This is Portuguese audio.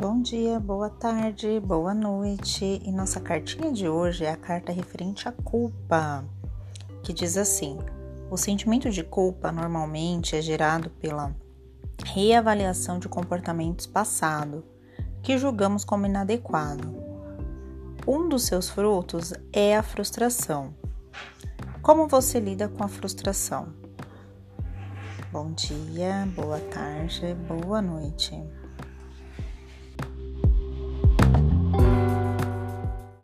Bom dia, boa tarde, boa noite. E nossa cartinha de hoje é a carta referente à culpa, que diz assim: o sentimento de culpa normalmente é gerado pela reavaliação de comportamentos passados que julgamos como inadequado. Um dos seus frutos é a frustração. Como você lida com a frustração? Bom dia, boa tarde, boa noite.